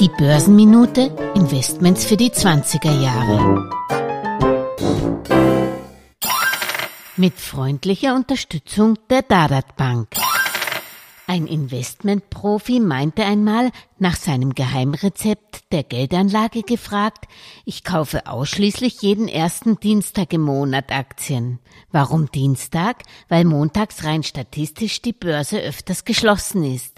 Die Börsenminute Investments für die 20er Jahre. Mit freundlicher Unterstützung der Dadat Bank. Ein Investmentprofi meinte einmal, nach seinem Geheimrezept der Geldanlage gefragt, ich kaufe ausschließlich jeden ersten Dienstag im Monat Aktien. Warum Dienstag? Weil montags rein statistisch die Börse öfters geschlossen ist.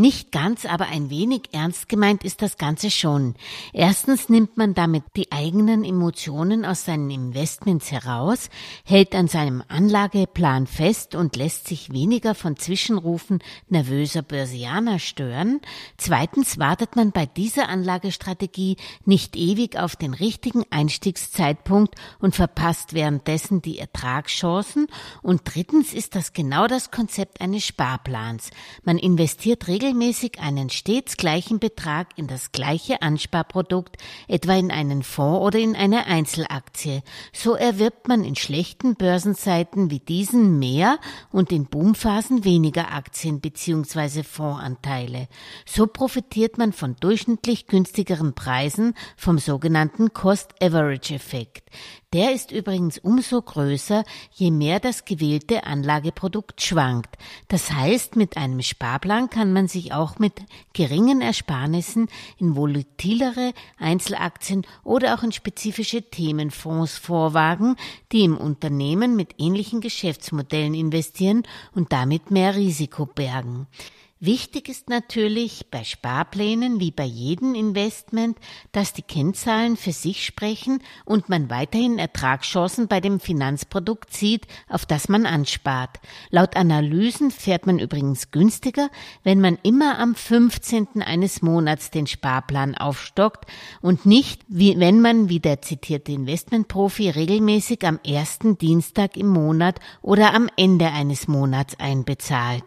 Nicht ganz, aber ein wenig ernst gemeint ist das Ganze schon. Erstens nimmt man damit die eigenen Emotionen aus seinen Investments heraus, hält an seinem Anlageplan fest und lässt sich weniger von Zwischenrufen nervöser Börsianer stören. Zweitens wartet man bei dieser Anlagestrategie nicht ewig auf den richtigen Einstiegszeitpunkt und verpasst währenddessen die Ertragschancen. Und drittens ist das genau das Konzept eines Sparplans. Man investiert regelmäßig einen stets gleichen Betrag in das gleiche Ansparprodukt, etwa in einen Fonds oder in eine Einzelaktie. So erwirbt man in schlechten Börsenzeiten wie diesen mehr und in Boomphasen weniger Aktien bzw. Fondsanteile. So profitiert man von durchschnittlich günstigeren Preisen vom sogenannten Cost-Average-Effekt. Der ist übrigens umso größer, je mehr das gewählte Anlageprodukt schwankt. Das heißt, mit einem Sparplan kann man sich auch mit geringen Ersparnissen in volatilere Einzelaktien oder auch in spezifische Themenfonds vorwagen, die im Unternehmen mit ähnlichen Geschäftsmodellen investieren und damit mehr Risiko bergen. Wichtig ist natürlich bei Sparplänen wie bei jedem Investment, dass die Kennzahlen für sich sprechen und man weiterhin Ertragschancen bei dem Finanzprodukt sieht, auf das man anspart. Laut Analysen fährt man übrigens günstiger, wenn man immer am 15. eines Monats den Sparplan aufstockt und nicht, wie wenn man, wie der zitierte Investmentprofi, regelmäßig am ersten Dienstag im Monat oder am Ende eines Monats einbezahlt.